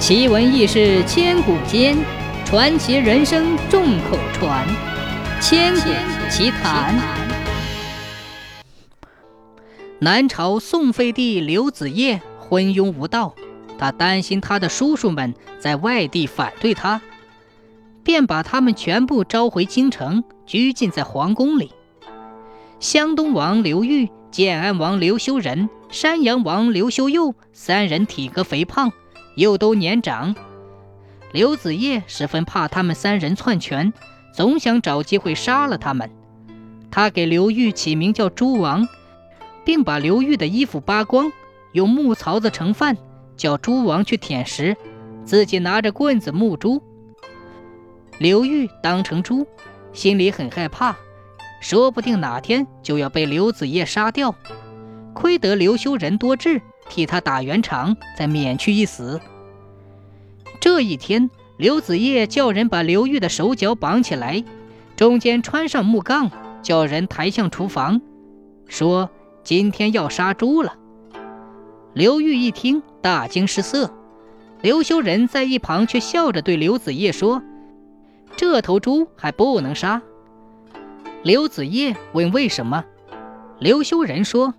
奇闻异事千古间，传奇人生众口传。千古奇谈。南朝宋废帝刘子业昏庸无道，他担心他的叔叔们在外地反对他，便把他们全部召回京城，拘禁在皇宫里。湘东王刘裕、建安王刘修仁、山阳王刘修佑三人体格肥胖。又都年长，刘子业十分怕他们三人篡权，总想找机会杀了他们。他给刘裕起名叫猪王，并把刘裕的衣服扒光，用木槽子盛饭，叫猪王去舔食，自己拿着棍子牧猪。刘裕当成猪，心里很害怕，说不定哪天就要被刘子业杀掉。亏得刘修仁多智，替他打圆场，再免去一死。这一天，刘子业叫人把刘裕的手脚绑起来，中间穿上木杠，叫人抬向厨房，说：“今天要杀猪了。”刘裕一听，大惊失色。刘修仁在一旁却笑着对刘子业说：“这头猪还不能杀。”刘子业问：“为什么？”刘修仁说：“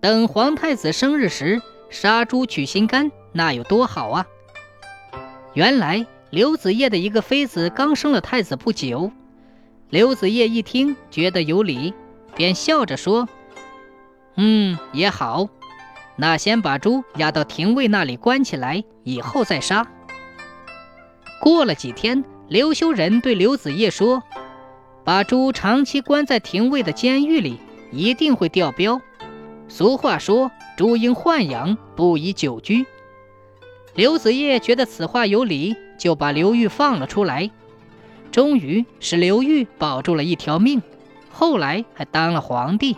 等皇太子生日时，杀猪取心肝，那有多好啊！”原来刘子业的一个妃子刚生了太子不久，刘子业一听觉得有理，便笑着说：“嗯，也好，那先把猪押到廷尉那里关起来，以后再杀。”过了几天，刘修仁对刘子业说：“把猪长期关在廷尉的监狱里，一定会掉膘。俗话说，猪应豢养，不宜久居。”刘子业觉得此话有理，就把刘玉放了出来，终于使刘玉保住了一条命，后来还当了皇帝。